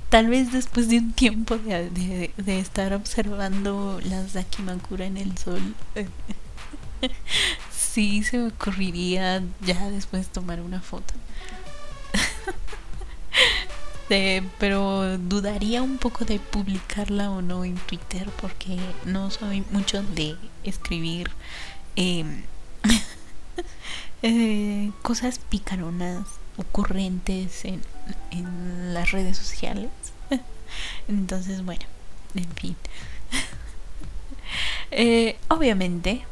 A: Tal vez después de un tiempo de, de estar observando las Dakimakura en el sol, sí se me ocurriría ya después tomar una foto. pero dudaría un poco de publicarla o no en Twitter porque no soy mucho de escribir em, eh, cosas picaronas, ocurrentes en, en las redes sociales. Entonces, bueno, en fin. Eh, obviamente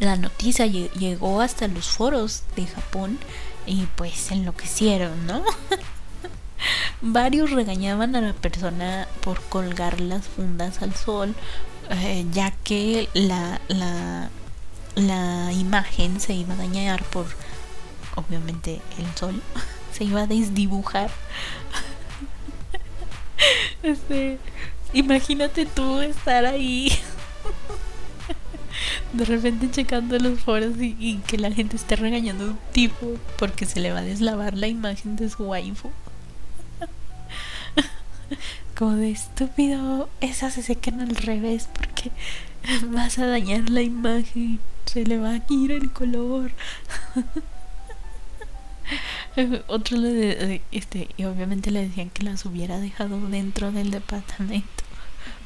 A: la noticia llegó hasta los foros de Japón y pues enloquecieron, ¿no? varios regañaban a la persona por colgar las fundas al sol, eh, ya que la, la, la imagen se iba a dañar por, obviamente, el sol, se iba a desdibujar. Este, imagínate tú estar ahí de repente checando los foros y, que la gente esté regañando a un tipo porque se le va a deslavar la imagen de su waifu. Como de estúpido, esas se secan al revés porque vas a dañar la imagen, se le va a ir el color. Otro le este, y obviamente le decían que las hubiera dejado dentro del departamento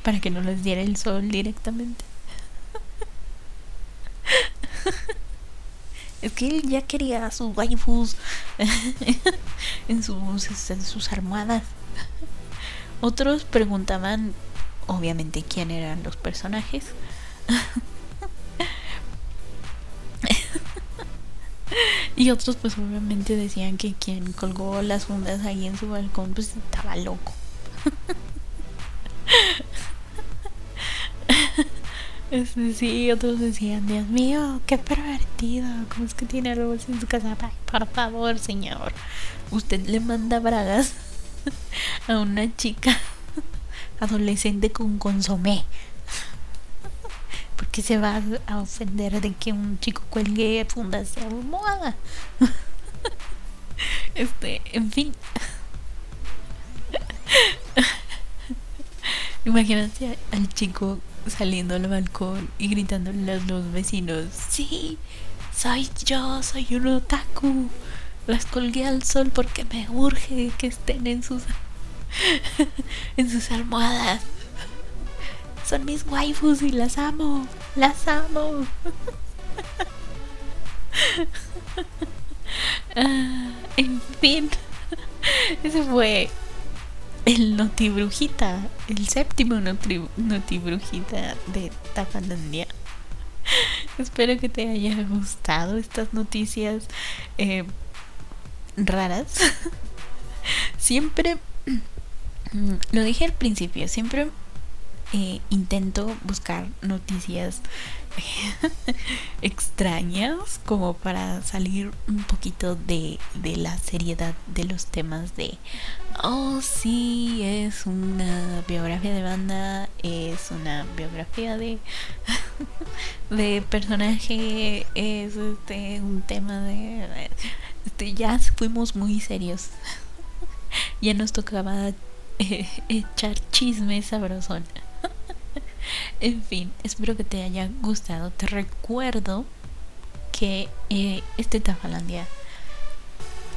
A: para que no les diera el sol directamente. Es que él ya quería sus waifus en sus, en sus almohadas. Otros preguntaban, obviamente, quién eran los personajes. y otros, pues, obviamente decían que quien colgó las fundas ahí en su balcón, pues estaba loco. Este, sí, otros decían, Dios mío, qué pervertido, ¿cómo es que tiene robots en su casa? por favor, señor, usted le manda bragas a una chica adolescente con consomé. Porque se va a ofender de que un chico cuelgue fundas de almohada. Este, en fin. Imagínate al chico saliendo al balcón y gritándole a los vecinos, sí, soy yo, soy un otaku. Las colgué al sol porque me urge que estén en sus en sus almohadas. Son mis waifus y las amo, las amo. Ah, en fin, ese fue el Notibrujita, el séptimo Notibrujita de Tapalandia. Espero que te haya gustado estas noticias eh, raras. siempre, lo dije al principio, siempre eh, intento buscar noticias extrañas como para salir un poquito de, de, la seriedad de los temas de oh sí es una biografía de banda es una biografía de de personaje es este un tema de este, ya fuimos muy serios ya nos tocaba eh, echar chisme sabrosón en fin, espero que te haya gustado. Te recuerdo que eh, este Tafalandia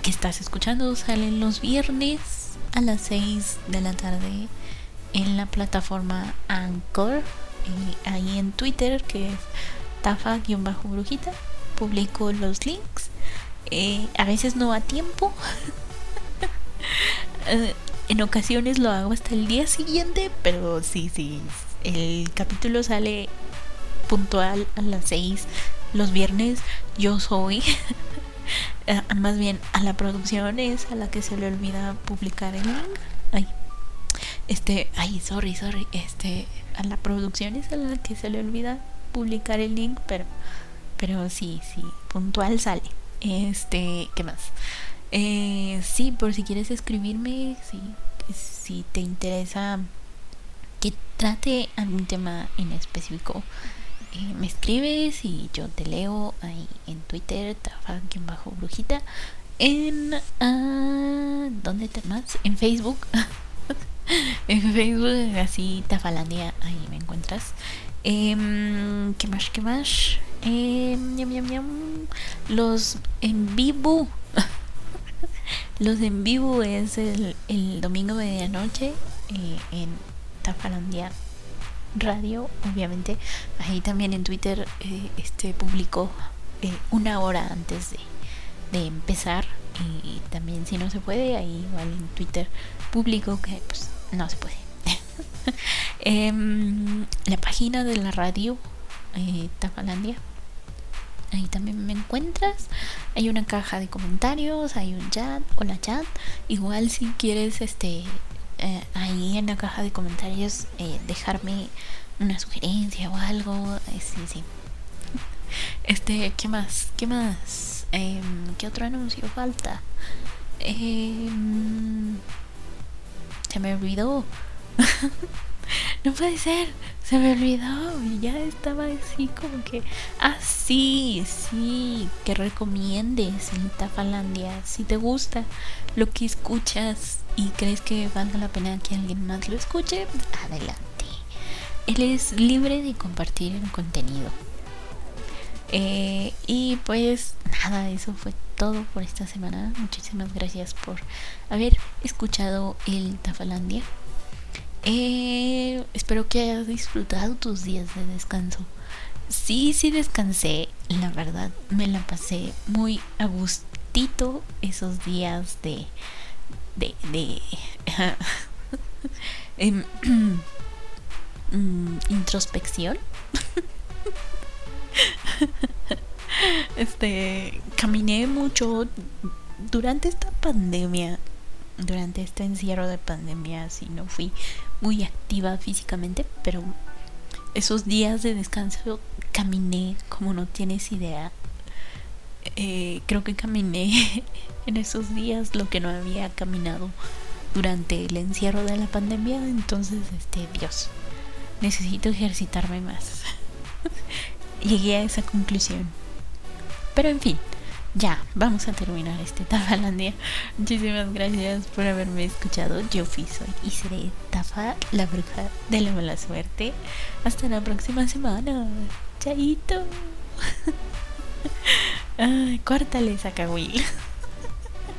A: que estás escuchando sale los viernes a las 6 de la tarde en la plataforma Anchor y ahí en Twitter que es tafa-brujita publico los links eh, a veces no a tiempo eh, en ocasiones lo hago hasta el día siguiente pero sí sí el capítulo sale puntual a las 6 los viernes. Yo soy, más bien a la producción es a la que se le olvida publicar el link. Ay, este, ay, sorry, sorry. Este, a la producción es a la que se le olvida publicar el link, pero, pero sí, sí, puntual sale. Este, ¿qué más? Eh, sí, por si quieres escribirme, si, si te interesa que trate algún tema en específico, eh, me escribes y yo te leo ahí en Twitter, bajo brujita En. Uh, ¿Dónde te más? En Facebook. en Facebook, así Tafalandia, ahí me encuentras. Eh, ¿Qué más? ¿Qué más? Eh, Los en vivo. Los en vivo es el, el domingo medianoche eh, en Tafalandia Radio, obviamente. Ahí también en Twitter eh, este publicó eh, una hora antes de, de empezar. Y, también si no se puede, ahí igual en Twitter publico que pues no se puede. Em, la página de la radio eh, Tafalandia ahí también me encuentras. Hay una caja de comentarios, hay un chat, hola chat. Igual si quieres este eh, ahí en la caja de comentarios eh, dejarme una sugerencia o algo, eh, sí, sí. Este, ¿qué más? ¿Qué más? Em, ¿Qué otro anuncio falta? Em, se me olvidó. no puede ser, se me olvidó. Y ya estaba así como que. Ah, sí, sí, que recomiendes en Tafalandia. Si te gusta lo que escuchas y crees que valga la pena que alguien más lo escuche, adelante. Él es libre de compartir el contenido. Eh, y pues nada, eso fue todo por esta semana. Muchísimas gracias por haber escuchado el Tafalandia. Eh, espero que hayas disfrutado tus días de descanso. Sí, sí descansé, la verdad, me la pasé muy a gustito esos días de... de... de... Em, mm, introspección. este, caminé mucho durante esta pandemia, durante este encierro de pandemia, si no fui muy activa físicamente, pero esos días de descanso caminé como no tienes idea. Eh, creo que caminé en esos días lo que no había caminado durante el encierro de la pandemia. Entonces, este, Dios, necesito ejercitarme más. Llegué a esa conclusión. Pero en fin, ya, vamos a terminar este Tafalandia. Muchísimas gracias por haberme escuchado. Yo fui, soy y seré Tafa, la bruja de la mala suerte. Hasta la próxima semana. Chaito. Ay, córtale Will.